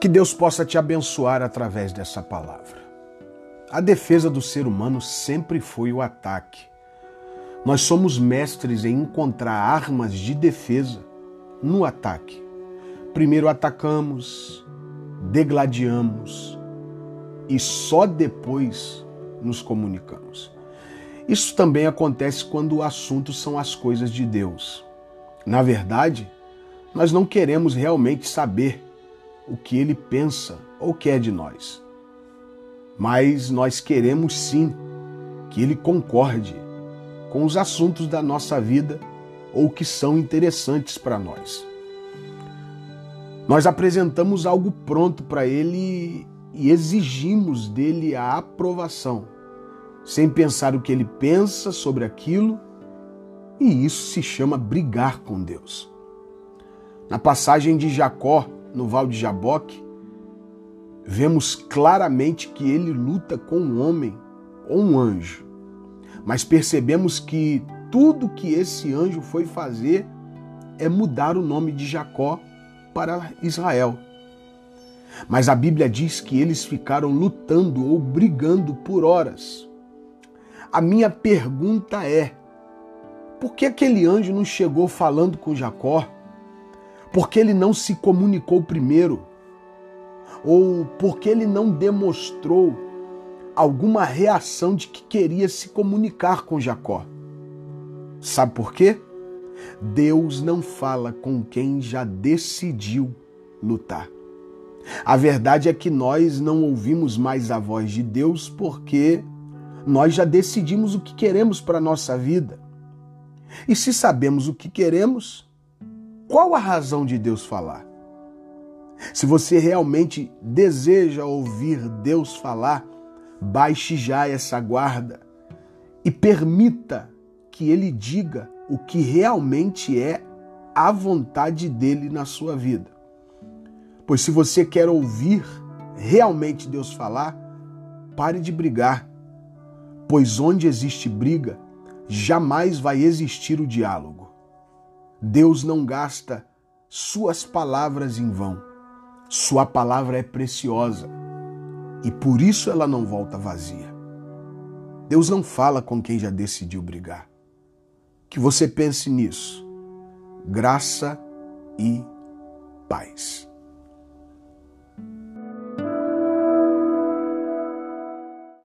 Que Deus possa te abençoar através dessa palavra. A defesa do ser humano sempre foi o ataque. Nós somos mestres em encontrar armas de defesa no ataque. Primeiro atacamos, degladiamos e só depois nos comunicamos. Isso também acontece quando o assunto são as coisas de Deus. Na verdade, nós não queremos realmente saber o que ele pensa ou quer de nós. Mas nós queremos sim que ele concorde com os assuntos da nossa vida ou que são interessantes para nós. Nós apresentamos algo pronto para ele e exigimos dele a aprovação, sem pensar o que ele pensa sobre aquilo, e isso se chama brigar com Deus. Na passagem de Jacó, no Val de Jaboque, vemos claramente que ele luta com um homem ou um anjo. Mas percebemos que tudo que esse anjo foi fazer é mudar o nome de Jacó para Israel. Mas a Bíblia diz que eles ficaram lutando ou brigando por horas. A minha pergunta é: por que aquele anjo não chegou falando com Jacó? Porque ele não se comunicou primeiro, ou porque ele não demonstrou alguma reação de que queria se comunicar com Jacó. Sabe por quê? Deus não fala com quem já decidiu lutar. A verdade é que nós não ouvimos mais a voz de Deus porque nós já decidimos o que queremos para a nossa vida. E se sabemos o que queremos, qual a razão de Deus falar? Se você realmente deseja ouvir Deus falar, baixe já essa guarda e permita que Ele diga o que realmente é a vontade dele na sua vida. Pois se você quer ouvir realmente Deus falar, pare de brigar, pois onde existe briga, jamais vai existir o diálogo. Deus não gasta suas palavras em vão. Sua palavra é preciosa e por isso ela não volta vazia. Deus não fala com quem já decidiu brigar. Que você pense nisso. Graça e paz.